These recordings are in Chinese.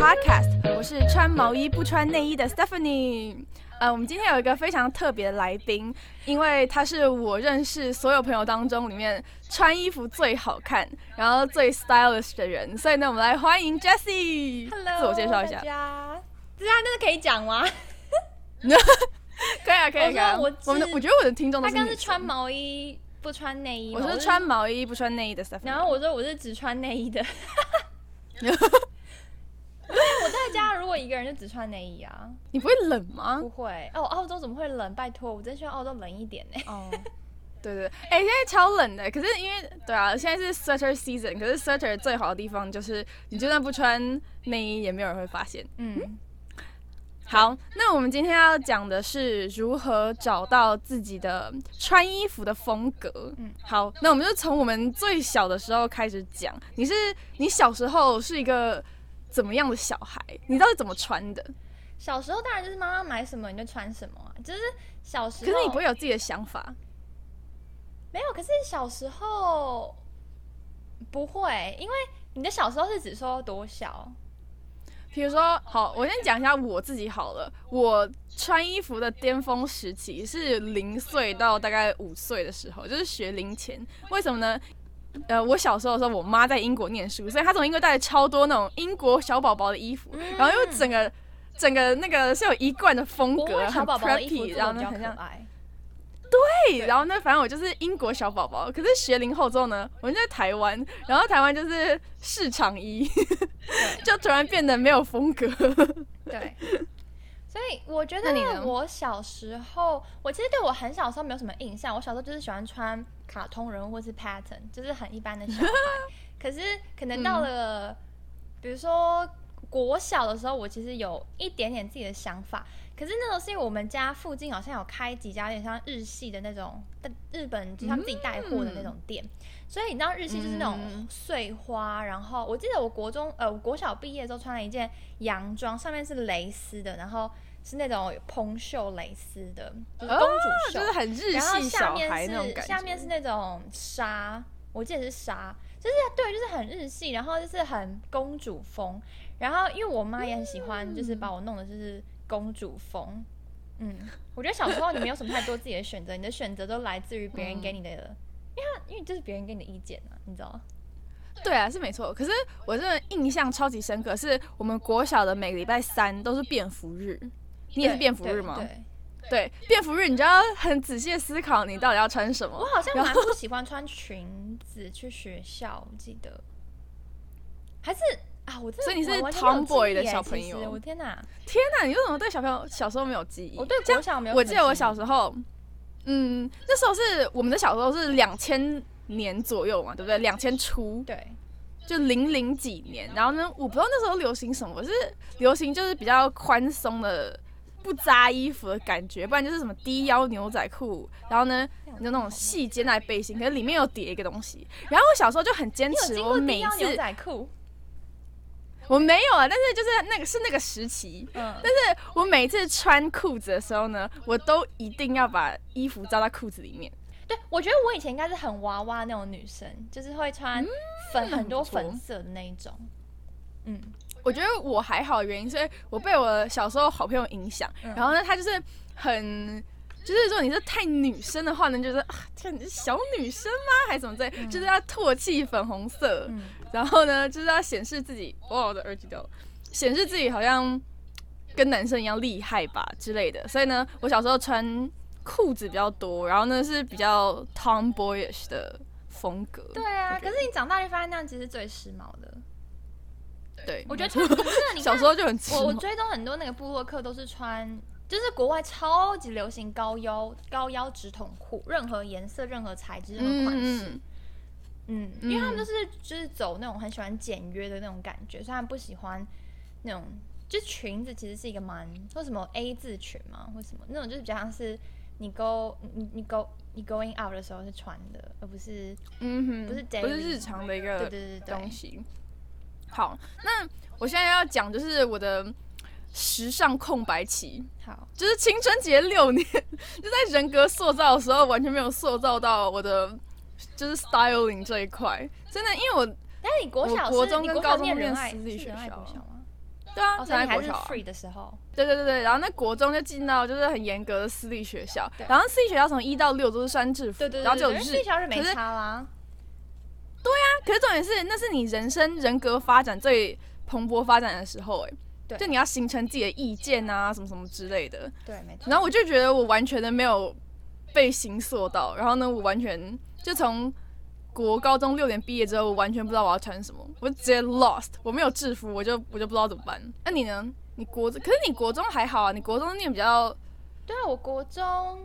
Podcast，我是穿毛衣不穿内衣的 Stephanie。呃，我们今天有一个非常特别的来宾，因为他是我认识所有朋友当中里面穿衣服最好看，然后最 stylish 的人，所以呢，我们来欢迎 Jessie。Hello，自我介绍一下大。家。这样真的可以讲吗？可以啊，可以啊，可以啊。我我我们的，我觉得我的听众他刚是穿毛衣不穿内衣，我是穿毛衣不穿内衣的 Stephanie。然后我说我是只穿内衣的。我在家如果一个人就只穿内衣啊，你不会冷吗？不会。哦，澳洲怎么会冷？拜托，我真希望澳洲冷一点呢。哦，对对，哎、现在超冷的，可是因为对啊，现在是 sweater season，可是 sweater 最好的地方就是你就算不穿内衣，也没有人会发现。嗯，好，那我们今天要讲的是如何找到自己的穿衣服的风格。嗯嗯，好，那我们就从我们最小的时候开始讲。你是你小时候是一个怎么样的小孩？你到底怎么穿的？小时候当然就是妈妈买什么你就穿什么啊，就是小时候可。是你不会有自己的想法。没有，可是小时候不会，因为你的小时候是指说多小？比如说，好，我先讲一下我自己好了。我穿衣服的巅峰时期是零岁到大概五岁的时候，就是学龄前。为什么呢？呃，我小时候的时候，我妈在英国念书，所以她从英国带了超多那种英国小宝宝的衣服，然后因为整个整个那个是有一贯的风格，国外很小宝宝的衣服 preppy，做的比较然后呢很像可爱。对，然后呢，反正我就是英国小宝宝。可是学龄后之后呢，我就在台湾，然后台湾就是市场衣，就突然变得没有风格。对，所以我觉得我小时候，我其实对我很小的时候没有什么印象。我小时候就是喜欢穿卡通人物或是 pattern，就是很一般的小孩。可是可能到了，比如说国小的时候，我其实有一点点自己的想法。可是那时候是因为我们家附近好像有开几家有点像日系的那种，日本就他们自己带货的那种店，所以你知道日系就是那种嗯碎花。然后我记得我国中呃我国小毕业之后穿了一件洋装，上面是蕾丝的，然后是那种蓬袖蕾丝的，就是公主袖，就是很日系小下面是孩那种感觉。下面是那种纱，我记得是纱，就是对，就是很日系，然后就是很公主风。然后因为我妈也很喜欢，就是把我弄的就是公主风。嗯，我觉得小时候你没有什么太多自己的选择，你的选择都来自于别人给你的，因为它因为这是别人给你的意见啊，你知道吗？对啊，是没错。可是我真的印象超级深刻，是我们国小的每个礼拜三都是便服日。你也是对便服日吗？对，对对，便服日你就要很仔细思考你到底要穿什么我。好像蛮不喜欢穿裙子去学校，我记得还是啊，我真的所以你是 tomboy 的小朋友实我天哪！天哪，你为什么对小朋友小时候没有记忆？我对这样国小没有我记得我小时候，嗯，那时候是我们的小时候是两千年左右嘛，对不对？两千出，对，就零零几年。然后呢，我不知道那时候流行什么，是流行就是比较宽松的。不扎衣服的感觉，不然就是什么低腰牛仔裤，然后呢，就那种细肩带背心，可是里面有叠一个东西。然后我小时候就很坚持，我每次仔裤？我没有啊，但是就是那个是那个时期，嗯，但是我每次穿裤子的时候呢，我都一定要把衣服扎到裤子里面。对，我觉得我以前应该是很娃娃那种女生，就是会穿粉、很多粉色的那一种。嗯，我觉得我还好的原因，是我被我小时候好朋友影响，嗯然后呢，他就是很。就是如果你是太女生的话呢，就是啊，天，你是小女生吗？还是怎么在，就是要唾弃粉红色，嗯然后呢，就是要显示自己，哇，我的耳机掉了，显示自己好像跟男生一样厉害吧之类的。所以呢，我小时候穿裤子比较多，然后呢是比较 tomboyish 的风格。对啊，可是你长大就发现那样其实最时髦的。对，我觉得穿不是你 小时候就很时我我追踪很多那个部落客都是穿，就是国外超级流行高腰高腰直筒裤，任何颜色、任何材质、任何款式。嗯嗯，因为他们都是就是走那种很喜欢简约的那种感觉，所以他们不喜欢那种就是裙子其实是一个蛮说什么 A 字裙嘛，或什么那种就是比较像是你 go 你你 go 你 going out 的时候是穿的，而不是嗯哼，不是不是日常的一个对对对。东西。好，那我现在要讲就是我的时尚空白期，好，就是青春节六年，就在人格塑造的时候完全没有塑造到我的就是 styling 这一块。真的，因为我但是你国小我国中跟高中念私立学校？对啊，哦，在国小啊、free 的时候，对对对对，然后那国中就进到就是很严格的私立学校，然后私立学校从一到六都是穿制服，对对对对，然后只有日因为私校是没可是差啦。可是重点是，那是你人生人格发展最蓬勃发展的时候、哎，对就你要形成自己的意见啊，什么什么之类的。对，没错。然后我就觉得我完全的没有被形塑到，然后呢，我完全就从国高中六年毕业之后，我完全不知道我要穿什么，我就直接 lost，我没有制服，我就我就不知道怎么办。那、你呢？你国可是你国中还好啊，你国中念比较对啊，我国中，好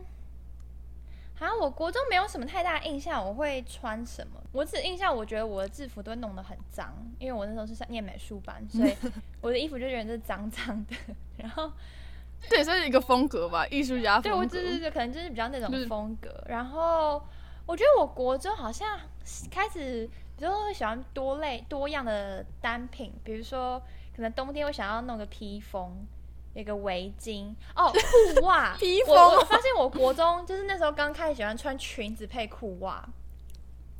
像我国中没有什么太大印象，我会穿什么？我只印象，我觉得我的制服都会弄得很脏，因为我那时候是上念美术班，所以 我的衣服就觉得是脏脏的。然后，这也算是一个风格吧，艺术家风格。对我对对，可能就是比较那种风格。然后，我觉得我国中好像开始，比如说会喜欢多类多样的单品，比如说可能冬天我想要弄个披风。有一个围巾哦，裤袜 披风我发现我国中就是那时候刚开始喜欢穿裙子配裤袜，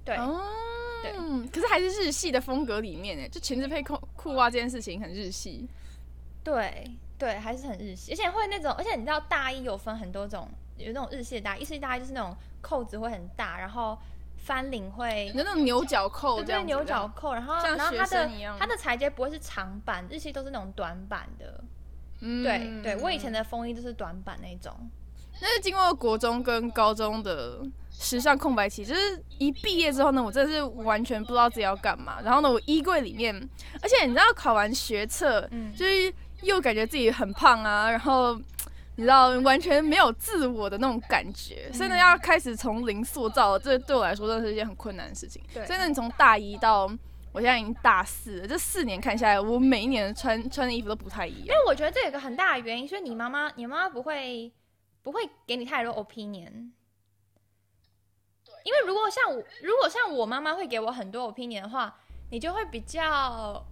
对，哦，对可是还是日系的风格里面哎，就裙子配裤裤袜这件事情很日系。对对，还是很日系，而且会那种，而且你知道大衣有分很多种，有那种日系的大衣，日系大衣就是那种扣子会很大，然后翻领会你。那种牛角扣对对，这样子牛角扣，然后像然后它的生一样它的裁接不会是长版，日系都是那种短版的。嗯对对，我以前的风衣就是短版那种。那是经过国中跟高中的时尚空白期，就是一毕业之后呢，我真的是完全不知道自己要干嘛。然后呢，我衣柜里面，而且你知道考完学测，嗯就是又感觉自己很胖啊，然后你知道完全没有自我的那种感觉，所以呢，嗯要开始从零塑造，这对我来说真的是一件很困难的事情。对所以呢，你从大一到我现在已经大四了，这四年看下来，我每一年穿穿的衣服都不太一样。因为我觉得这有个很大的原因，所以你妈妈，你妈妈不会不会给你太多 opinion。因为如果像我，如果像我妈妈会给我很多 opinion 的话，你就会比较，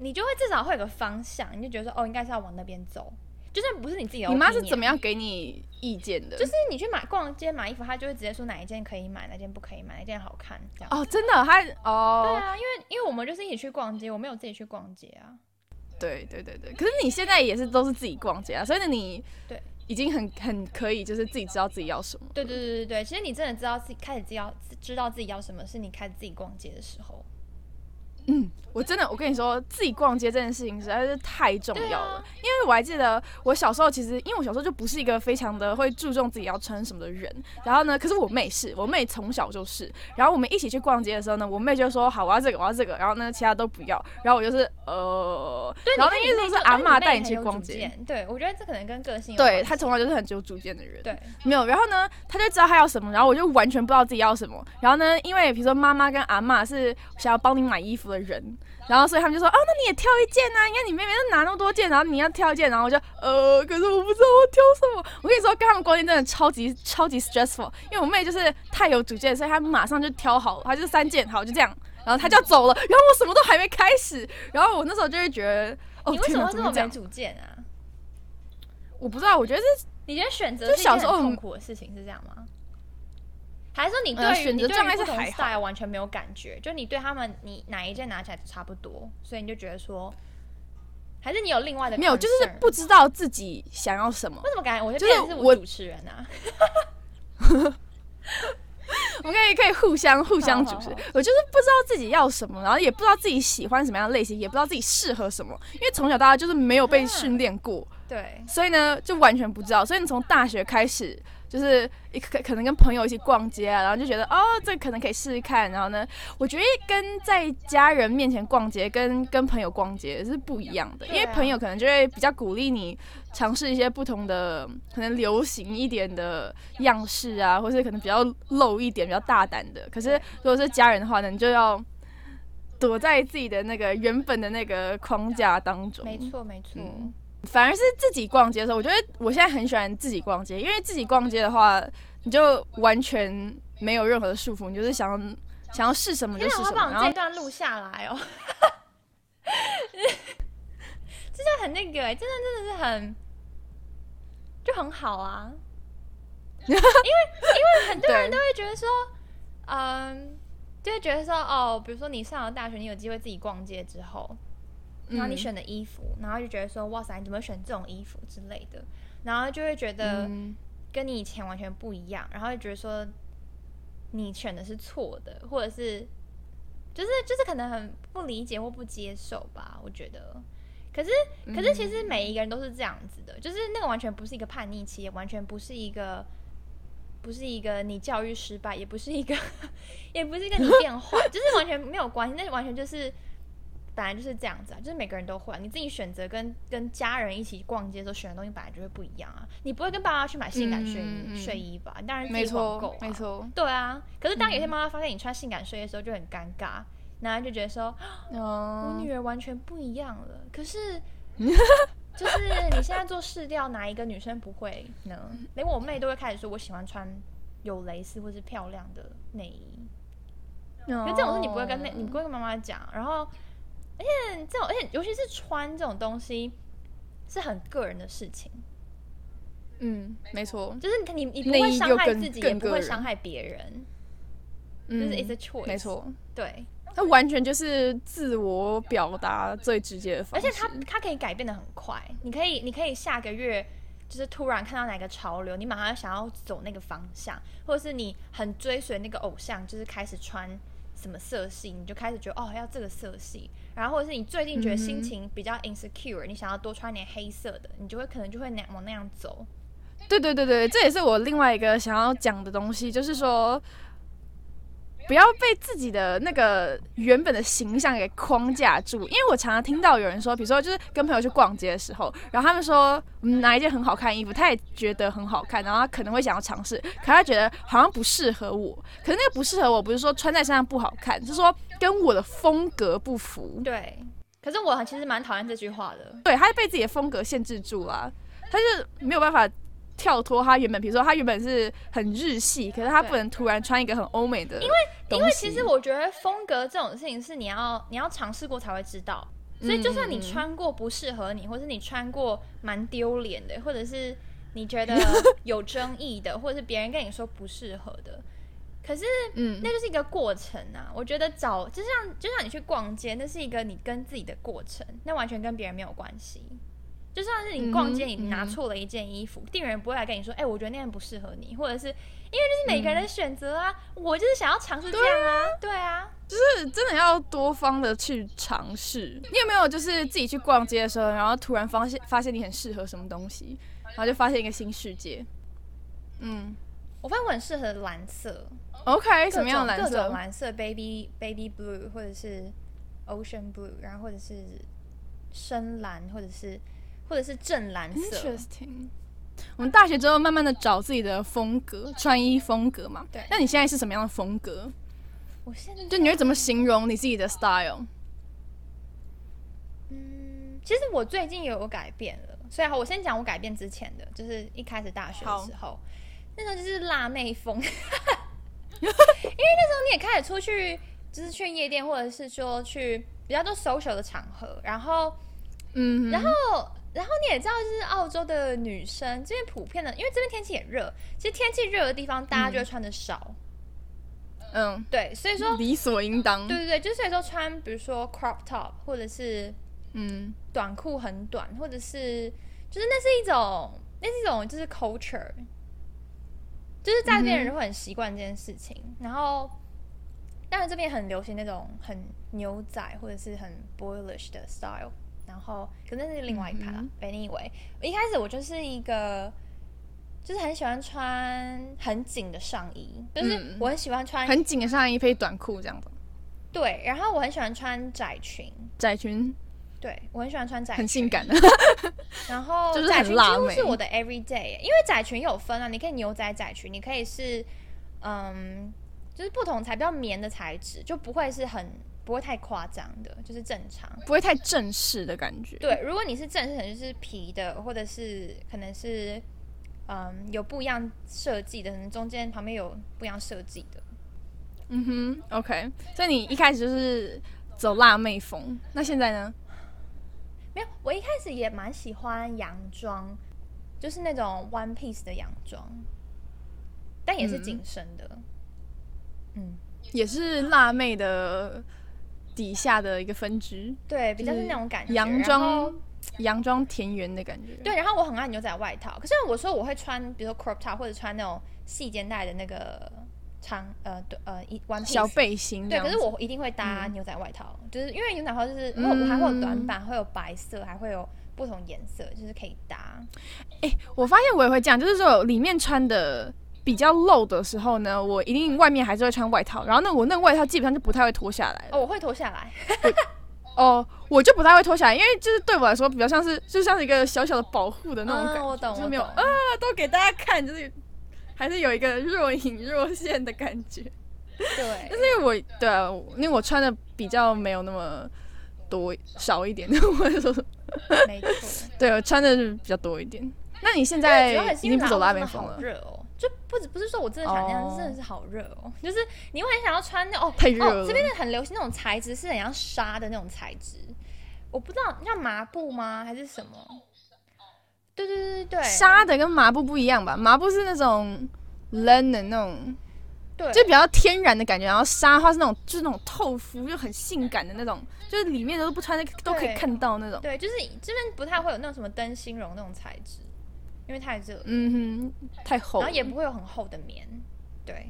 你就会至少会有个方向，你就觉得说，哦，应该是要往那边走，就算不是你自己的。你妈是怎么样给你意见的？就是你去买逛街买衣服，她就会直接说哪一件可以买，哪件不可以买，哪件好看这样。哦，真的，她哦，对啊，因为因为我们就是一起去逛街，我没有自己去逛街啊。对对对对，可是你现在也是都是自己逛街啊，所以呢，你对已经很很可以，就是自己知道自己要什么。对对对对对，其实你真的知道自己开始知道知道自己要什么，是你开始自己逛街的时候。嗯，我真的，我跟你说，自己逛街这件事情实在是太重要了。啊因为我还记得我小时候，其实因为我小时候就不是一个非常的会注重自己要穿什么的人。然后呢，可是我妹是，我妹从小就是。然后我们一起去逛街的时候呢，我妹就说好，我要这个，我要这个。然后呢，其他都不要。然后我就是呃，对，然后你那意思是阿嬷带你去逛街。对，我觉得这可能跟个性有对她从来就是很有主见的人。对没有，然后呢，她就知道她要什么，然后我就完全不知道自己要什么。然后呢，因为比如说妈妈跟阿嬷是想要帮你买衣服的人，然后所以他们就说，哦，那你也挑一件啊，你看你妹妹都拿那么多件，然后你要挑一件，然后我就呃，可是我不知道我挑什么。我跟你说，跟他们逛街真的超级超级 stressful，因为我妹就是太有主见，所以她马上就挑好，她就三件，好就这样，然后她就要走了，然后我什么都还没开始，然后我那时候就会觉得，哦你为，什么会这么没？主见啊？我不知道，我觉得是你觉得选择就是一件小时候很痛苦的事情是这样吗？还是说你对于、呃选择你对于不同障碍是还好 style 完全没有感觉？就你对他们，你哪一件拿起来都差不多，所以你就觉得说，还是你有另外的没有，就是不知道自己想要什么。为什么感觉我就就是我主持人啊？我们可以可以互相互相主持好好好。我就是不知道自己要什么，然后也不知道自己喜欢什么样的类型，也不知道自己适合什么，因为从小到大就是没有被训练过，对，所以呢就完全不知道。所以你从大学开始，就是一可可能跟朋友一起逛街啊，然后就觉得哦，这可能可以试试看。然后呢，我觉得跟在家人面前逛街跟跟朋友逛街是不一样的，因为朋友可能就会比较鼓励你尝试一些不同的，可能流行一点的样式啊，或是可能比较露一点、比较大胆的。可是如果是家人的话呢，你就要躲在自己的那个原本的那个框架当中。没错没错。嗯反而是自己逛街的时候，我觉得我现在很喜欢自己逛街，因为自己逛街的话，你就完全没有任何的束缚，你就是想要想要试什么就试什么，然后这段录下来哦。这就很那个哎、真的真的是很，就很好啊。因为因为很多人都会觉得说，嗯，就会觉得说，哦，比如说你上了大学，你有机会自己逛街之后，然后你嗯。选的衣服，然后就觉得说哇塞，你怎么选这种衣服之类的，然后就会觉得嗯。跟你以前完全不一样，然后就觉得说你选的是错的，或者是就是就是可能很不理解或不接受吧，我觉得。可是可是其实每一个人都是这样子的，就是那个完全不是一个叛逆期，也完全不是一个不是一个你教育失败，也不是一个 也不是一个你变坏，就是完全没有关系，那完全就是本来就是这样子啊，就是每个人都会、啊，你自己选择跟跟家人一起逛街的时候选的东西本来就会不一样啊，你不会跟爸妈去买性感睡衣、嗯嗯嗯睡衣吧？你当然自没己网购、错啊，没错，对啊。可是当有些妈妈发现你穿性感睡衣的时候，就很尴尬，然后就觉得说，我哦，女儿完全不一样了。可是，就是你现在做试调，哪一个女生不会呢？连我妹都会开始说，我喜欢穿有蕾丝或是漂亮的内衣。可可是这种事你不会跟那，你不会跟妈妈讲。然后，而且这种，而且尤其是穿这种东西，是很个人的事情。嗯，没错，就是你你你不会伤害自己，也不会伤害别人。嗯，就是 it's a choice 没错，对，它完全就是自我表达最直接的方式，而且它它可以改变的很快，你可以你可以下个月就是突然看到哪个潮流，你马上想要走那个方向，或者是你很追随那个偶像，就是开始穿什么色系，你就开始觉得哦要这个色系，然后或者是你最近觉得心情比较 insecure，、你想要多穿点黑色的，你就会可能就会那往那样走。对对对对，这也是我另外一个想要讲的东西，就是说，不要被自己的那个原本的形象给框架住。因为我常常听到有人说，比如说就是跟朋友去逛街的时候，然后他们说嗯哪一件很好看的衣服，他也觉得很好看，然后他可能会想要尝试，可他觉得好像不适合我。可是那个不适合我，不是说穿在身上不好看，是说跟我的风格不符。对，可是我其实蛮讨厌这句话的。对，他被自己的风格限制住了，他是没有办法跳脱他原本，比如说他原本是很日系，可是他不能突然穿一个很欧美的，因为因为其实我觉得风格这种事情是你要你要尝试过才会知道，所以就算你嗯穿过不适合你，或是你穿过蛮丢脸的，或者是你觉得 有争议的，或者是别人跟你说不适合的，可是嗯那就是一个过程啊。我觉得找就像就像你去逛街，那是一个你跟自己的过程，那完全跟别人没有关系。就算是你逛街，你拿错了一件衣服，店员不会来跟你说，哎、我觉得那件不适合你，或者是因为就是每个人的选择啊，我就是想要尝试这样啊，对啊，就是真的要多方的去尝试。你有没有就是自己去逛街的时候，然后突然发现发现你很适合什么东西，然后就发现一个新世界？嗯我发现我很适合蓝色，，OK，什么样的蓝色各种色？蓝色，baby baby blue，或者是 ocean blue，然后或者是深蓝，或者是或者是正蓝色。Interesting。我们大学之后慢慢的找自己的风格，穿衣风格嘛。对那你现在是什么样的风格？我现在就你会怎么形容你自己的 style？嗯，其实我最近也有改变了，所以好，我先讲我改变之前的，就是一开始大学的好时候，那时候就是辣妹风，因为那时候你也开始出去，就是去夜店，或者是说去比较多 social 的场合，然后嗯，然后，然后你也知道，就是澳洲的女生这边普遍的，因为这边天气也热，其实天气热的地方，大家就会穿的少，嗯，对，所以说，理所应当。对对对，就是所以说穿，比如说 crop top，或者是嗯短裤很短，或者是就是那是一种，那是一种就是 culture，就是在这边人会很习惯这件事情，然后。当然，这边很流行那种很牛仔或者是很 boyish 的 style，然后可能那是另外一派啦。嗯 But anyway，我一开始我就是一个，就是很喜欢穿很紧的上衣，就是嗯。我很喜欢穿、很紧的上衣配短裤这样子，对，然后我很喜欢穿窄裙，窄裙。对我很喜欢穿窄裙，很性感。的。然后就是窄裙几乎是我的 everyday，因为窄裙有分啊，你可以牛仔窄裙，你可以是嗯，就是不同材比较棉的材质，就不会是很不会太夸张的，就是正常。不会太正式的感觉。对，如果你是正式，可能就是皮的，或者是可能是嗯有不一样设计的，可能中间旁边有不一样设计的。嗯哼，OK。所以你一开始就是走辣妹风，那现在呢？没有，我一开始也蛮喜欢洋装，就是那种 one piece 的洋装，但也是嗯紧身的。嗯，也是辣妹的底下的一个分支，对，比较是那种感觉。洋装洋装田园的感觉。对，然后我很爱牛仔外套，可是我说我会穿，比如说 crop top 或者穿那种细肩带的那个长呃对呃一 one 小。背心对，可是我一定会搭牛仔外套，就是因为牛仔外套就是我还会有短版，会有白色，还会有不同颜色，就是可以搭。我发现我也会这样，就是说里面穿的比较露的时候呢，我一定外面还是会穿外套，然后呢，我那个外套基本上就不太会脱下来了。哦，我会脱下来，哦，我就不太会脱下来，因为就是对我来说比较像是就像是一个小小的保护的那种感觉，嗯我懂就没有啊，都给大家看，就是还是有一个若隐若现的感觉。对，但是因为我对啊，因为我穿的比较没有那么多少一点，或者说没错。对我穿的是比较多一点。那你现在已经不走拉拉面面风了，热哦，就不止不是说我真的喜欢那样，真的是好热哦，就是你会很想要穿那哦太热哦，这边的很流行那种材质是很像纱的那种材质，我不知道像麻布吗还是什么？对对对对对，纱的跟麻布不一样吧？麻布是那种 linen 那种，对就比较天然的感觉，然后纱的话是那种就是那种透肤，又很性感的那种，就是里面都不穿都可以看到那种。对，就是这边不太会有那种什么灯芯绒那种材质，因为太热，嗯哼，太厚。然后也不会有很厚的棉，对。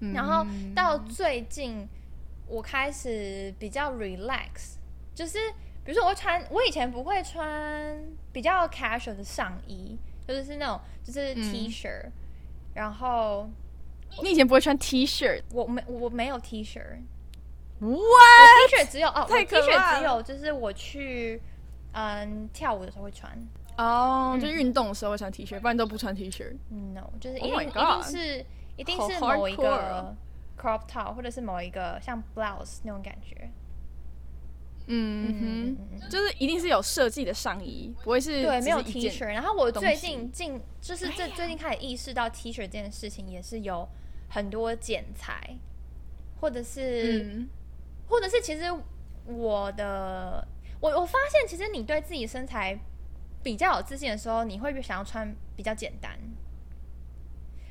嗯。然后到最近，我开始比较 relax，就是比如说我会穿，我以前不会穿比较 casual 的上衣，就是是那种就是嗯。T 恤，然后你以前不会穿 T 恤？我没我没有 T 恤，我，what？T 恤只有哦，我太 T 恤只有就是我去嗯跳舞的时候会穿哦，就运动的时候会穿 T 恤，不然都不穿 T 恤。，no，就是一 Oh 定、my 一定是一定是某一个哦 crop top 或者是某一个像 blouse 那种感觉，嗯哼，就是一定是有设计的上衣，不会是对，没有 T 恤。然后我最近近就是最最近开始意识到 T 恤这件事情，也是有很多剪裁，或者是、嗯，或者是其实我的我我发现，其实你对自己身材比较有自信的时候，你会想要穿比较简单。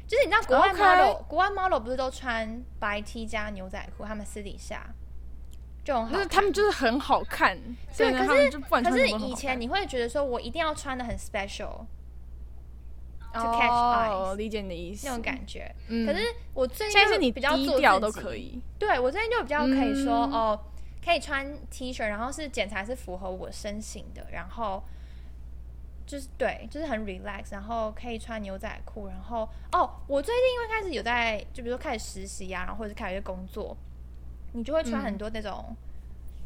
就是你知道国外 model，、国外 model 不是都穿白 T 加牛仔裤，他们私底下就很好。就是他们就是很好看，对，可是可是以前你会觉得说，我一定要穿的很 special，to 哦 catch eyes 理解你的意思，那种感觉。嗯。可是我最近是你比较做低调都可以，对我最近就比较可以说、嗯。哦，可以穿 T 恤，然后是剪裁是符合我身形的，然后就是对，就是很 relax，然后可以穿牛仔裤，然后哦，我最近因为开始有在，就比如说开始实习啊，然后或者是开始有工作，你就会穿嗯很多那种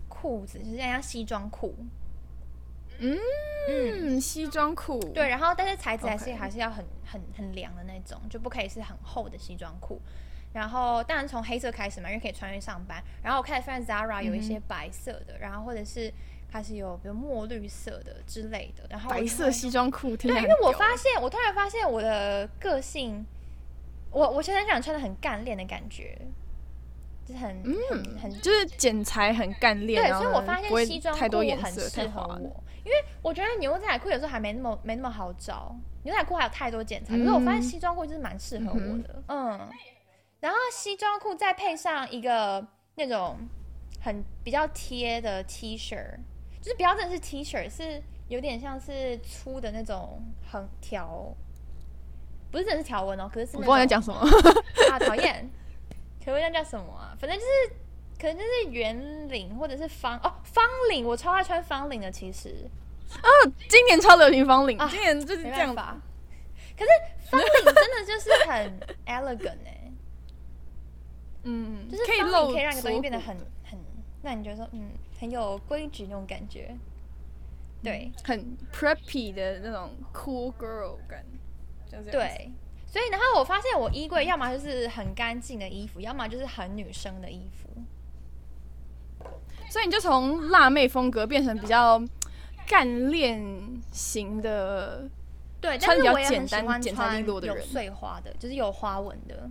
裤子，就是像西装裤，嗯嗯。嗯，西装裤，对，，然后但是材质还是还是要很很很凉的那种，就不可以是很厚的西装裤。然后当然从黑色开始嘛，因为可以穿去上班。然后我开始发现 Zara 有一嗯些白色的，然后或者是开始有比如墨绿色的之类的。然后白色西装裤，对，因为我发现我突然发现我的个性，我我现在想穿的很干练的感觉，就是很、很很就是剪裁很干练，对，所以我发现西装裤很颜色，适合。我，因为我觉得牛仔裤有时候还没那么没那么好找，牛仔裤还有太多剪裁，可是我发现嗯西装裤就是蛮适合我嗯的，嗯。然后西装裤再配上一个那种很比较贴的 T 恤，就是不要真的是 T 恤，是有点像是粗的那种横条，不是真的是条纹哦，可是是我不知道你在种讲什么，啊，讨厌，可不那叫什么啊？反正就是，可能就是圆领或者是方哦，方领，我超爱穿方领的，其实啊今年超流行方领啊，今年就是这样吧法。可是方领真的就是很 elegant 哎、嗯，就是可以露方领可以让一个东西变得骨很，让你觉得说嗯很有规矩那种感觉。对、很 preppy 的那种 cool girl 感。对，所以然后我发现我衣柜要么就是很干净的衣服，要么就是很女生的衣服。所以你就从辣妹风格变成比较干练型的，对，穿比较简单简单利落的人碎花的，就是有花纹的。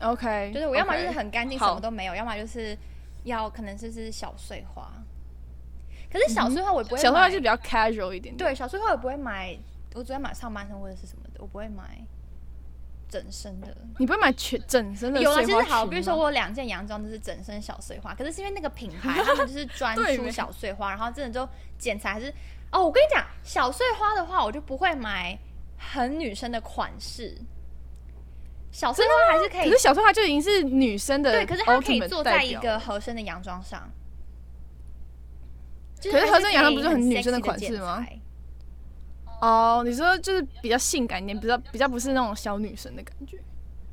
OK，就是我要么就是很干净，什么都没有；要么就是要可能就是小碎花。可是小碎花我也不会买，小花就比较 casual 一点点。对小碎花我不会买，我只会买上半身或者是什么的，我不会买整身的。你不会买全整身的有啊，就是好，比如说我有两件洋装都是整身小碎花，可是是因为那个品牌 他们就是专出小碎花，然后真的就剪裁还是哦，我跟你讲，小碎花的话，我就不会买很女生的款式。小碎花还是可以可是小碎花就已经是女生的对，可是它可以坐在一个合身的洋装上。就可是合身洋装不是很很女生的款式吗哦，你说就是比较性感一点，比较比较不是那种小女生的感觉。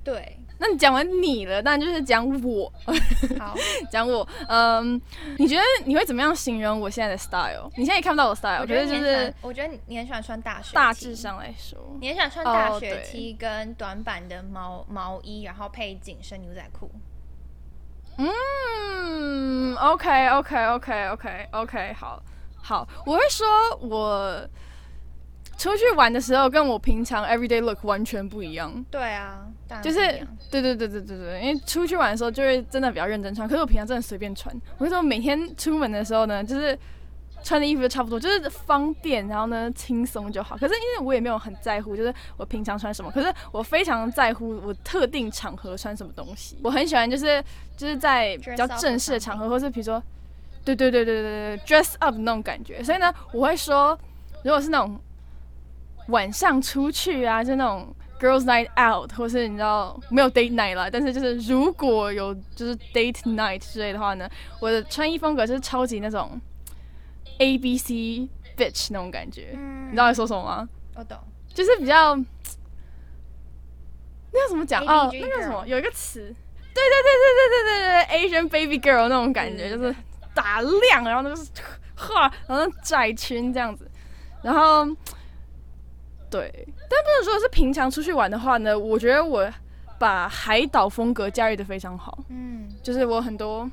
对，那你讲完你了，当然就是讲我，好，讲我。嗯，你觉得你会怎么样形容我现在的 style？你现在也看不到我 style，我觉得就是我觉得你很喜欢穿大学大致上来说，你很喜欢穿大雪 T 跟短版的毛毛衣，然后配紧身牛仔裤。嗯，OK OK OK OK OK，好好，我会说我出去玩的时候跟我平常 everyday look 完全不一样。对啊，就是对对对对对对，因为出去玩的时候就会真的比较认真穿，可是我平常真的随便穿。我跟你说，每天出门的时候呢，就是穿的衣服就差不多，就是方便，然后呢轻松就好。可是因为我也没有很在乎，就是我平常穿什么，可是我非常在乎我特定场合穿什么东西。我很喜欢就是就是在比较正式的场合，或是比如说，对对对对对对，dress up 那种感觉。所以呢，我会说，如果是那种晚上出去啊，就那种 girls night out，或是你知道没有 date night 啦，但是就是如果有就是 date night 之类的话呢，我的穿衣风格就是超级那种 A B C bitch 那种感觉。嗯，你知道在说什么吗？我懂。就是比较那个怎么讲？哦，那个什么？有一个词，对对对对对对对对，Asian baby girl 那种感觉，对就是打亮，然后就是 哈，然后窄裙这样子，然后对，但不能说是平常出去玩的话呢，我觉得我把海岛风格驾驭的非常好，嗯，就是我很多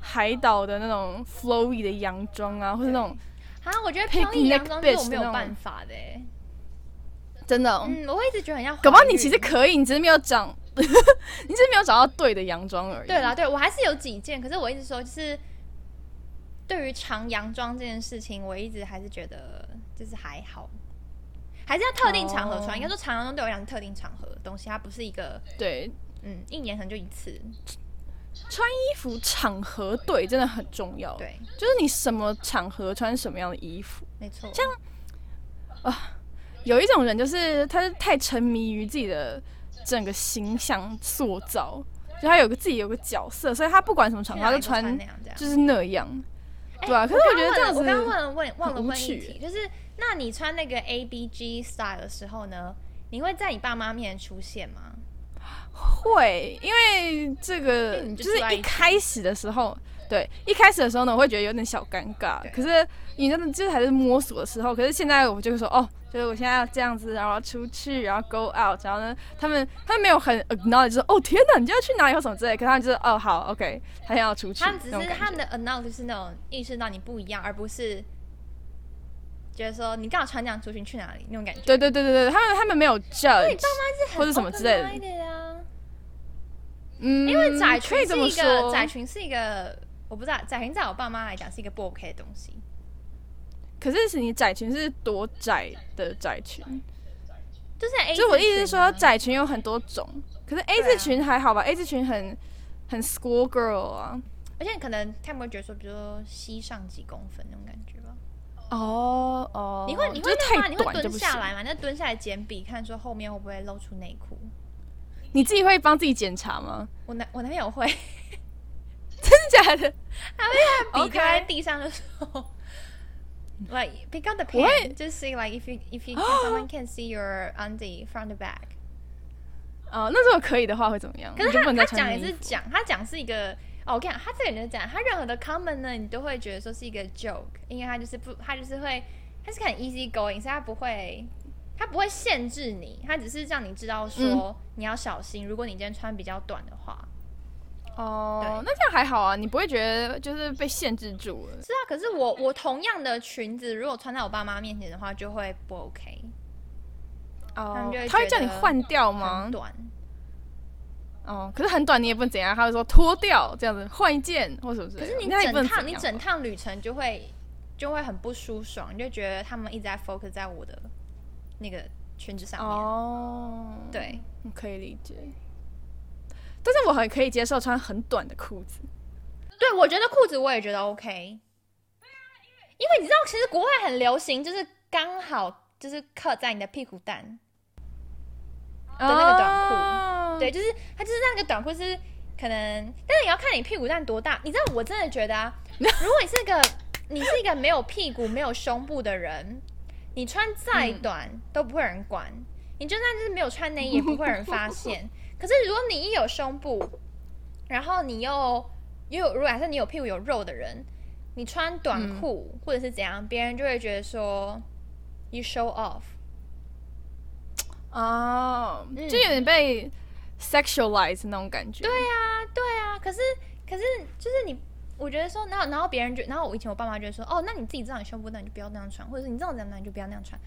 海岛的那种 flowy 的洋装啊，或者那种啊，我觉得 Picnic 飘逸洋装是我没有办法的欸。真的、哦，嗯，我会一直觉得很像。搞不好你其实。可以，你只是没有找，你只是没有找到对的洋装而已。对啦，对我还是有几件，可是我一直说，就是对于长洋装这件事情，我一直还是觉得就是还好，还是要特定场合穿。哦应该说长洋装对我来讲是特定场合的东西，它不是一个对，嗯，一年可能就一次。穿衣服场合对真的很重要。，对，就是你什么场合穿什么样的衣服。没错。像啊有一种人就是他是太沉迷于自己的整个形象塑造，就他有个自己有个角色，所以他不管什么场合他就穿。就是那样。哎对啊，可是我觉得这样子我刚刚问了问忘了问一趣题，就是那你穿那个 A B G style 的时候呢，你会在你爸妈面前出现吗？会，因为这个就就是一开始的时候，对，一开始的时候呢，我会觉得有点小尴尬。可是你真的就是还是摸索的时候，可是现在我就会说，哦，就是我现在要这样子，然后要出去，然后 go out，然后呢，他们他们没有很 acknowledge，就是哦天哪，你就要去哪里或什么之类，可他们就是哦好，OK，他要出去，他们只是他们的 acknowledge 是那种意识到你不一样，而不是觉得说你刚好穿这样出去去哪里那种感觉。对对对对对，他们他们没有 judge，你爸妈是很或者什么之类的嗯，因为窄裙是一个说，窄裙是一个我不知道窄裙在我爸妈来讲是一个不 OK 的东西。可是是你窄裙是多窄的窄裙？就是 A，就我的意思是说，窄裙有很多种，可是 A 字裙还好吧？A 字裙很很 school girl 啊。而且可能他们会觉得说，比如说膝上几公分那种感觉吧。哦哦，你会你会那个吗？太你会蹲下。来吗？那蹲下来捡笔，看说后面会不会露出内裤？你自己会帮自己检查吗？我男我男朋友会，真的假的？他会把笔丢在地上的时候，like pick up the 我会 pen，just say like if you if you someone can see your undie from the back。哦，那如果可以的话会怎么样？可是他他讲也是讲，他讲是一个哦，我跟你讲，他这个人就讲，他任何的 comment 呢，你都会觉得说是一个 joke，因为他就是不，他就是会，他是很 easy going，所以他不会，他不会限制你，他只是让你知道说、嗯你要小心，如果你今天穿比较短的话。哦，那这样还好啊，你不会觉得就是被限制住了。是啊，可是我我同样的裙子，如果穿在我爸妈面前的话，就会不 OK，哦他会他会叫你换掉吗很？短。哦，可是很短，你也不能怎样，他会说脱掉这样子，换一件或什么之类。可是你整趟你整趟旅程就会就会很不舒爽，你就觉得他们一直在 focus 在我的那个裙子上面。哦，对，可以理解。但是我很可以接受穿很短的裤子。对，我觉得裤子我也觉得 OK。因为你知道，其实国外很流行，就是刚好就是刻在你的屁股蛋的那个短裤。哦对，就是它就是那个短裤是可能，但是也要看你屁股蛋多大。你知道，我真的觉得啊，如果你是个你是一个没有屁股、没有胸部的人，你穿再短都不会有人管。你就算就是没有穿内衣，也不会有人发现。可是如果你一有胸部，然后你又又有，如果假设你有屁股有肉的人，你穿短裤、或者是怎样，别人就会觉得说 you show off。哦，嗯就有点被 sexualize 那种感觉。对啊，对啊，可是可是就是你，我觉得说，然后然后别人就，然后我以前我爸妈就会说，哦，那你自己知道你胸部大，你就不要那样穿，或者是你知道怎样那你就不要那样穿。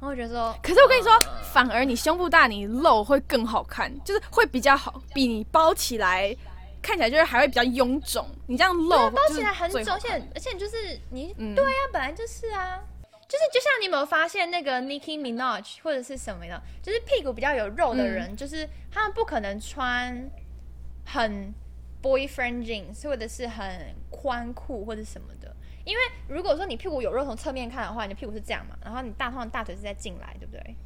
然后我觉得说，可是我跟你说，反而你胸部大，你露会更好看，就是会比较好，比你包起来看起来就是还会比较臃肿。你这样露包起来很肿，而且而且就是你，嗯对啊，本来就是啊。就是就像你有没有发现那个 Nicki Minaj 或者是什么的，就是屁股比较有肉的人，就是他们不可能穿很 boyfriend jeans 或者是很宽裤或者什么的，因为如果说你屁股有肉从侧面看的话，你的屁股是这样嘛，然后你大通常大腿是在进来，对不对？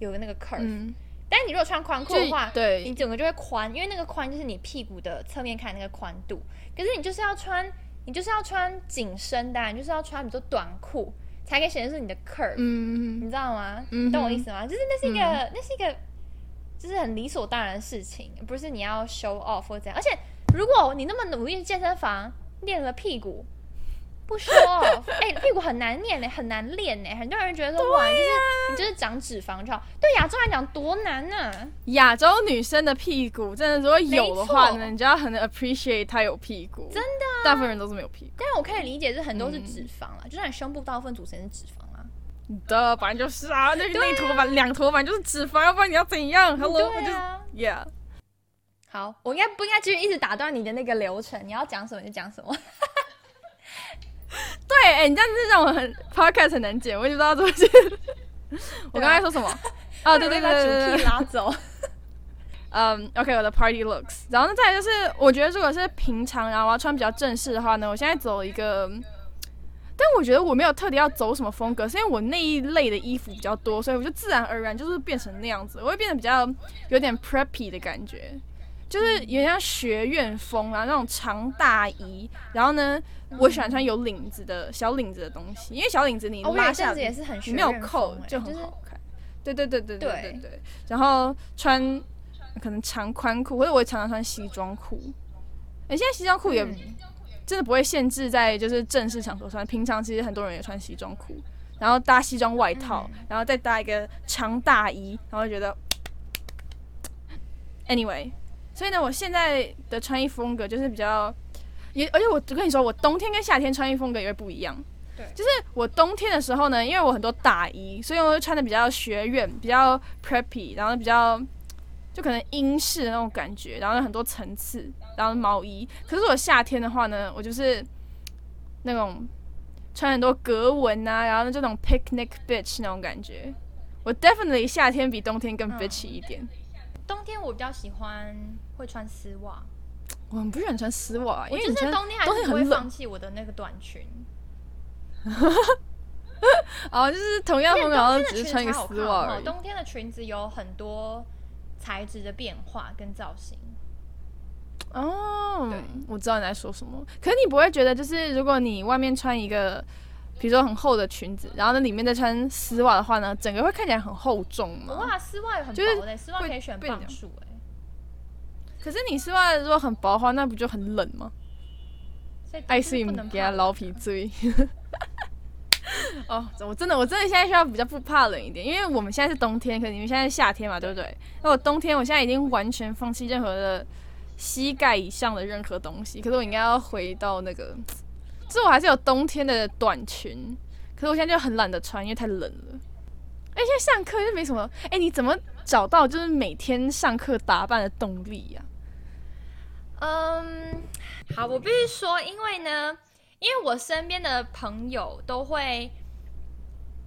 有个那个 curve，、嗯，但是你如果穿宽裤的话，对你整个就会宽，因为那个宽就是你屁股的侧面看那个宽度。可是你就是要穿，你就是要穿紧身的啊、你就是要穿比如说短裤，才可以显示出你的 curve，、嗯你知道吗？嗯你懂我意思吗？就是那是一个，那是一个，就是很理所当然的事情，不是你要 show off 或怎样。而且如果你那么努力去健身房练了屁股。不 off，哎、屁股很难练呢，很难练呢。很多人觉得说，哇，你就是你就是长脂肪就好。对亚洲来讲多难啊！亚洲女生的屁股真的如果有的话呢，你就要很 appreciate 她有屁股。真的啊大部分人都是没有屁股但是我可以理解，是很多是脂肪啦，就算你胸部大部分组成是脂肪啦。的，反正就是啊，那那一坨板两坨板就是脂肪，要不然你要怎样？Hello。Yeah。好，我应该不应该继续一直打断你的那个流程？你要讲什么就讲什么。对，哎、你这样子让我很 podcast 很难剪，我也不知道怎么剪。我刚才说什么？哦，对对对把主对对对，题拉走。嗯，OK，我的 party looks，然后呢，再来就是，我觉得如果是平常，然后我要穿比较正式的话呢，我现在走一个，但我觉得我没有特地要走什么风格，是因为我那一类的衣服比较多，所以我就自然而然就是变成那样子，我会变得比较有点 preppy 的感觉，就是有点像学院风啊，那种长大衣。然后呢，我喜欢穿有领子的小领子的东西，因为小领子你拉下来，你没有扣就很好看。对对对对对对对。然后穿可能长宽裤，或者我也常常穿西装裤。哎，现在西装裤也真的不会限制在就是正式场合穿，平常其实很多人也穿西装裤。然后搭西装外套，然后再搭一个长大衣，然后觉得 anyway。所以呢，我现在的穿衣风格就是比较，也而且我跟你说，我冬天跟夏天穿衣风格也会不一样。对就是我冬天的时候呢，因为我很多大衣，所以我会穿的比较学院，比较 preppy，然后比较就可能英式的那种感觉，然后有很多层次，然后毛衣。可是我夏天的话呢，我就是那种穿很多格纹啊，然后这种 picnic bitch 那种感觉。我 definitely 夏天比冬天更嗯 bitchy 一点。冬天我比较喜欢会穿丝袜，我很不喜欢穿丝袜，因我就是为穿冬天还是很冷放弃我的那个短裙。哦，就是同样风格，然后只是穿一个丝袜而已。冬天的裙子有很多材质的变化跟造型。哦，我知道你在说什么。可是你不会觉得，就是如果你外面穿一个，比如说很厚的裙子，然后呢里面再穿丝袜的话呢，整个会看起来很厚重吗？哇，丝袜有很就是薄的，丝袜会可以选磅数哎。可是你丝袜如果很薄的话，那不就很冷吗？爱就是不能睡给他怕老皮醉。哦，我真的我真的现在需要比较不怕冷一点，因为我们现在是冬天，可是你们现在是夏天嘛，对不对？那我冬天，我现在已经完全放弃任何的膝盖以上的任何东西，可是我应该要回到那个，就是我还是有冬天的短裙，可是我现在就很懒得穿，因为太冷了。哎、现在上课就没什么，哎、你怎么找到就是每天上课打扮的动力呀、嗯，好，我必须说，因为呢，因为我身边的朋友都会，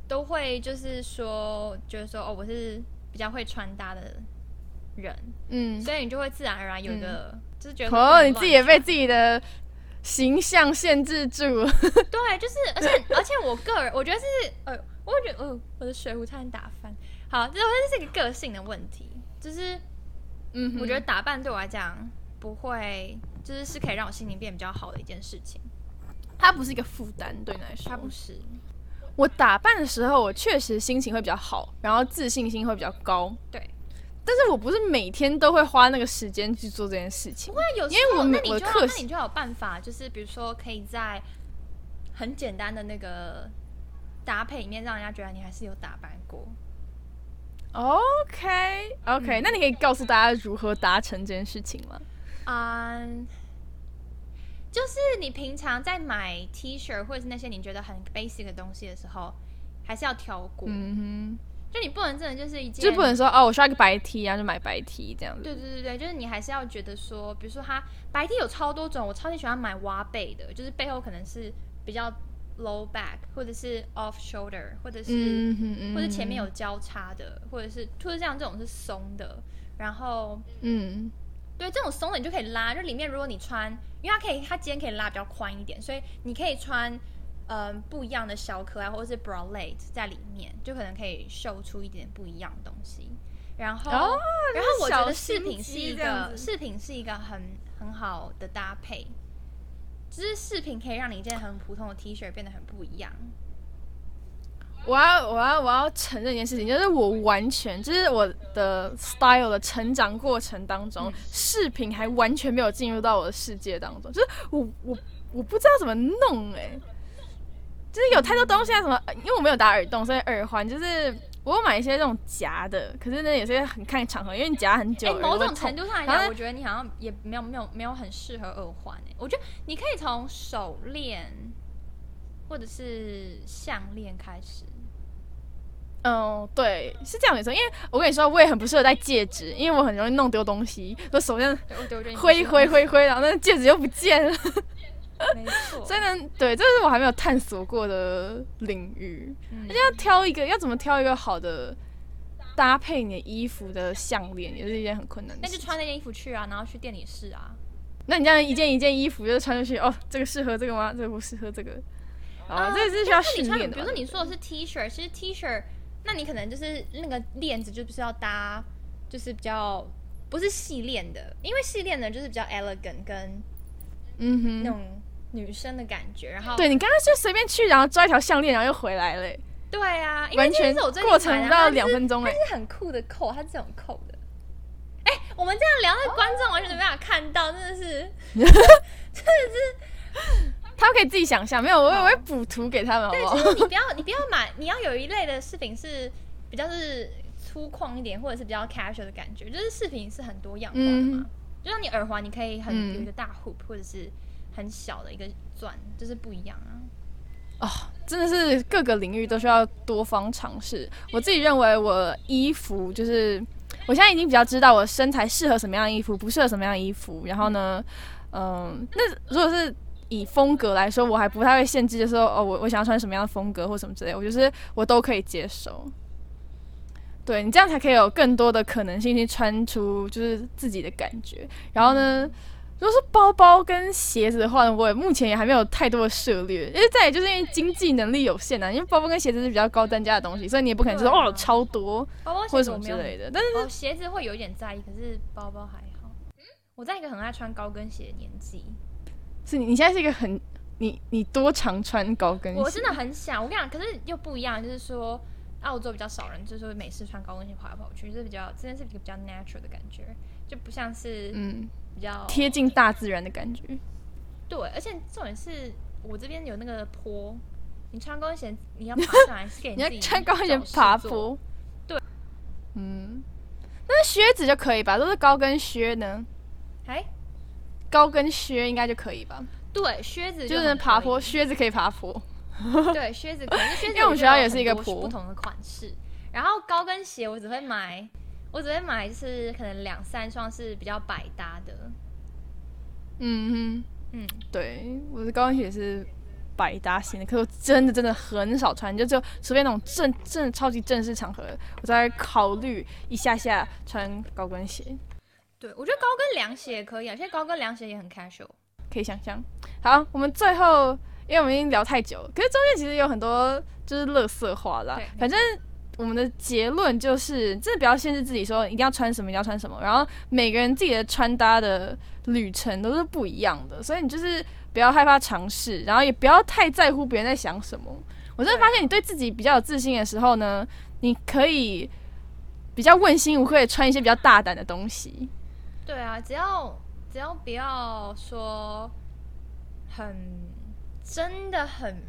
都会就是说，就是说哦，我是比较会穿搭的人，嗯，所以你就会自然而然有一个、就是觉得说哦，你自己也被自己的形象限制住 对，就是而且而且我个人我觉得是呃，我觉得呃，我的水壶差点打翻。好，这这是一个个性的问题，就是嗯我觉得打扮对我来讲不会，就是是可以让我心情变比较好的一件事情。它不是一个负担，对你来说。它不是，我打扮的时候，我确实心情会比较好，然后自信心会比较高。对。但是我不是每天都会花那个时间去做这件事情。那有时因为我候那你就要我课那你就有办法，就是比如说可以在很简单的那个搭配里面，让人家觉得你还是有打扮过。OK OK，、那你可以告诉大家如何达成这件事情吗？嗯，就是你平常在买 T 恤或者是那些你觉得很 basic 的东西的时候，还是要挑过。嗯就你不能真的就是一，件，就不能说哦，我需要一个白 T，然后就买白 T 这样子。对对对对，就是你还是要觉得说，比如说它白 T 有超多种，我超级喜欢买挖背的，就是背后可能是比较 low back，或者是 off shoulder，或者是、嗯，或者前面有交叉的，或者是就是像这种是松的，然后嗯对这种松的你就可以拉，就里面如果你穿，因为它可以它肩可以拉比较宽一点，所以你可以穿。嗯，不一样的小可爱或者是 bralette 在里面，就可能可以秀出一点不一样的东西。然后，哦然后我觉得饰品是一个饰品是一个很很好的搭配，就是饰品可以让你一件很普通的 T 恤变得很不一样。我要我要我要承认一件事情，就是我完全就是我的 style 的成长过程当中，嗯饰品还完全没有进入到我的世界当中，就是我我我不知道怎么弄哎、就是有太多东西啊什么，因为我没有打耳洞，所以耳环就是我有买一些这种夹的，可是呢也是很看场合，因为你夹很久，哎、某种程度上来讲，我觉得你好像也没有没有没有很适合耳环哎、我觉得你可以从手链或者是项链开始。嗯，对，是这样没错。因为我跟你说，我也很不适合戴戒指，因为我很容易弄丢东西，我手这样对，我觉得我觉得你不挥挥挥挥，然后那个戒指又不见了。没错。所以呢，对，这是我还没有探索过的领域。嗯而且要挑一个，要怎么挑一个好的搭配你的衣服的项链，也是一件很困难的事。那就穿那件衣服去啊，然后去店里试啊。那你这样一件一件衣服就穿出去，哦，这个适合这个吗？这个不适合这个。哦，啊这个是需要训练的。比如说你说的是 T 恤，其实 T 恤，那你可能就是那个链子就不是要搭，就是比较不是细链的，因为细链的就是比较 elegant 跟嗯哼，那种女生的感觉。然后对你刚刚就随便去，然后抓一条项链，然后又回来了欸，对啊，因为完全这是我最近过程不到两分钟哎。它是很酷的扣，它是这种扣的。哎、我们这样聊，那观众完全没办法看到，真的是。真的是他们可以自己想象，没有，我我会补图给他们，好对，不好？就是你不要，你不要买，你要有一类的饰品是比较是粗犷一点，或者是比较 casual 的感觉。就是饰品是很多样化的嘛，嗯就像你耳环，你可以很、嗯有一个大 hoop，或者是很小的一个钻，就是不一样啊。哦，真的是各个领域都需要多方尝试。我自己认为，我衣服就是我现在已经比较知道我身材适合什么样的衣服，不适合什么样的衣服。然后呢，嗯，那如果是以风格来说，我还不太会限制，就是说哦，我我想要穿什么样的风格或什么之类，我就是我都可以接受。对你这样才可以有更多的可能性去穿出就是自己的感觉。然后呢，如果是包包跟鞋子的话呢，我也目前也还没有太多的涉猎，因为再也就是因为经济能力有限啊，因为包包跟鞋子是比较高单价的东西，所以你也不可能说啊。哦超多包包或者什么之类的。但是哦，鞋子会有一点在意，可是包包还好。我在一个很爱穿高跟鞋的年纪，是你你现在是一个很你你多常穿高跟鞋，我真的很想，我跟你讲，可是又不一样，就是说澳洲比较少人，就是说每次穿高跟鞋跑来跑去，就是比较真的是一个比较 natural 的感觉，就不像是嗯比较贴近大自然的感觉。对，而且重点是我这边有那个坡，你穿高跟鞋你要爬上来是给你 要穿高跟鞋爬，坡，对，嗯，那靴子就可以吧？都是高跟靴呢，哎，高跟靴应该就可以吧？对，靴子就是很爬坡，靴子可以爬坡。对，靴子可以，因为靴子因为我们学校也是一个坡不同的款式。然后高跟鞋我只会买，我只会买就是可能两三双是比较百搭的。嗯哼，嗯，对，我的高跟鞋是百搭型的，可是我真的真的很少穿，就只有除非那种正正超级正式场合，我才会考虑一下下穿高跟鞋。对，我觉得高跟凉鞋也可以啊，现在高跟凉鞋也很 casual。可以想象。好，我们最后，因为我们已经聊太久了，可是中间其实有很多就是乐色话啦。反正我们的结论就是，真的不要限制自己说一定要穿什么，一定要穿什么。然后每个人自己的穿搭的旅程都是不一样的，所以你就是不要害怕尝试，然后也不要太在乎别人在想什么。我真的发现，你对自己比较有自信的时候呢，你可以比较问心无愧的穿一些比较大胆的东西。对啊，只要只要不要说很真的很，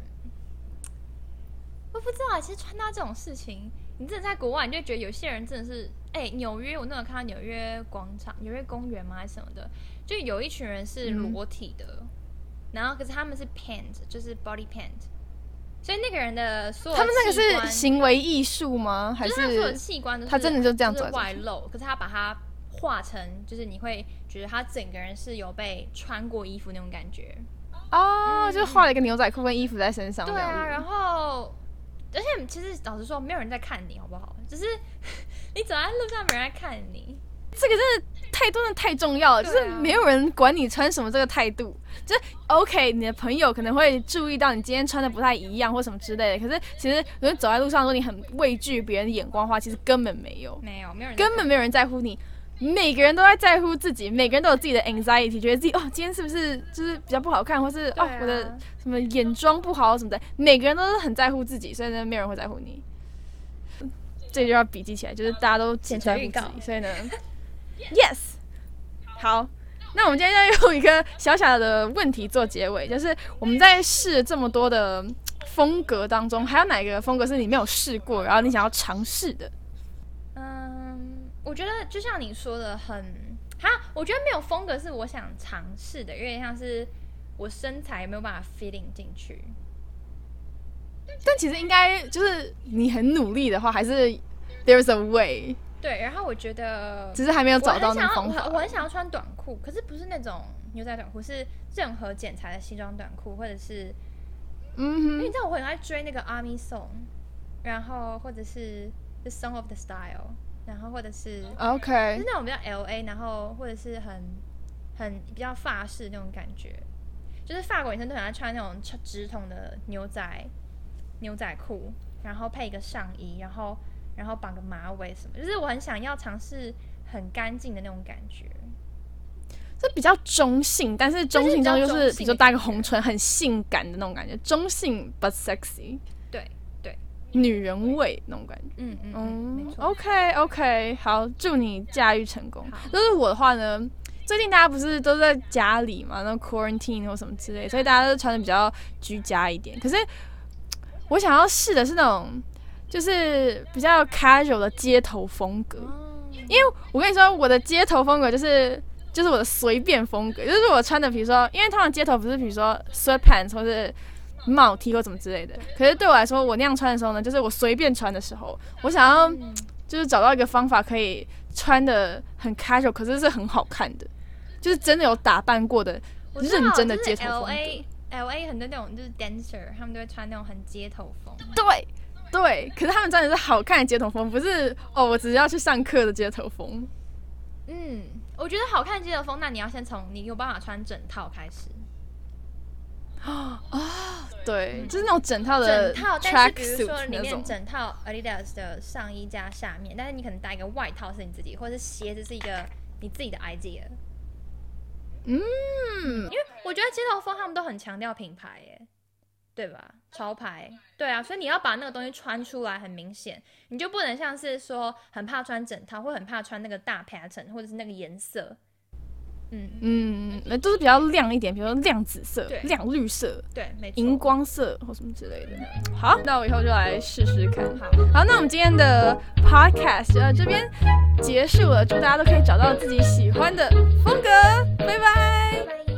我不知道啊。其实穿搭这种事情，你真的在国外，你就觉得有些人真的是，哎、纽约我那时候看到纽约广场、纽约公园吗还是什么的，就有一群人是嗯裸体的，然后可是他们是 pant，就是 body pant，所以那个人的所有他们那个是行为艺术吗？还就是他所有器官都是他真的就这样就是走来走去外露，可是他把它画成，就是你会觉得他整个人是有被穿过衣服那种感觉。哦，就是画了一个牛仔裤跟衣服在身上。对啊，然后而且其实老实说，没有人在看你好不好？只是 你走在路上，没人在看你。这个真的态度真的太重要了，就是没有人管你穿什么这个态度。就是 OK，你的朋友可能会注意到你今天穿的不太一样或什么之类的，可是其实如果走在路上说你很畏惧别人的眼光的话，其实根本没有，没有，没有人根本没有人在乎你。每个人都在在乎自己，每个人都有自己的 anxiety，觉得自己哦，今天是不是就是比较不好看，或是、啊哦我的什么眼妆不好什么的，每个人都是很在乎自己，所以呢，没有人会在乎你。这就要笔记起来，就是大家都只在乎自简传预己，所以呢，yes，好，那我们今天要用一个小小的问题做结尾，就是我们在试这么多的风格当中，还有哪个风格是你没有试过，然后你想要尝试的？嗯，我觉得就像你说的很，哈，我觉得没有风格是我想尝试的，有点像是我身材没有办法 fitting 进去。但其实应该就是你很努力的话，还是 there's a way，对，然后我觉得只是还没有找到那个方法很。我很想要穿短裤，可是不是那种牛仔短裤，是任何剪裁的西装短裤，或者是嗯因为嗯你知道我很爱追那个 Army Song，然后或者是 The Song of the Style，然后或者是，OK，就是那种比较 L A，然后或者是很很比较法式那种感觉，就是法国女生都很爱穿那种直直筒的牛仔牛仔裤，然后配一个上衣，然后然后绑个马尾什么，就是我很想要尝试很干净的那种感觉。这比较中性，但是中性中就就是比如说搭个红唇，很性感的那种感觉，中性 but sexy，女人味那种感觉。嗯嗯。，OK OK，好，祝你驾驭成功好。就是我的话呢，最近大家不是都在家里嘛，那 quarantine 或什么之类，所以大家都穿的比较居家一点。可是我想要试的是那种，就是比较 casual 的街头风格。哦因为我跟你说，我的街头风格就是就是我的随便风格，就是我穿的，比如说，因为通常街头不是比如说 sweatpants 或是帽 T 或什么之类的，可是对我来说，我那样穿的时候呢，就是我随便穿的时候，我想要嗯就是找到一个方法可以穿的很 casual，可是是很好看的，就是真的有打扮过的认真的就是街头风格。A L A 很多那种就是 dancer，他们都会穿那种很街头风。对对，可是他们穿的是好看的街头风，不是哦，我只是要去上课的街头风。嗯，我觉得好看街头风，那你要先从你有办法穿整套开始。对，就是那种整套的整套，但是比如说里面。整套 Adidas 的上衣加下面，但是你可能搭一个外套是你自己，或者是鞋子是一个你自己的 idea。嗯，因为我觉得街头风他们都很强调品牌，耶，对吧？潮牌，对啊，所以你要把那个东西穿出来，很明显，你就不能像是说很怕穿整套，或很怕穿那个大 pattern，或者是那个颜色。嗯，嗯，那都是比较亮一点，比如说亮紫色、亮绿色、对，没错。荧光色或什么之类的。好，那我以后就来试试看。好，好，那我们今天的 podcast 就到这边结束了，祝大家都可以找到自己喜欢的风格，拜拜。拜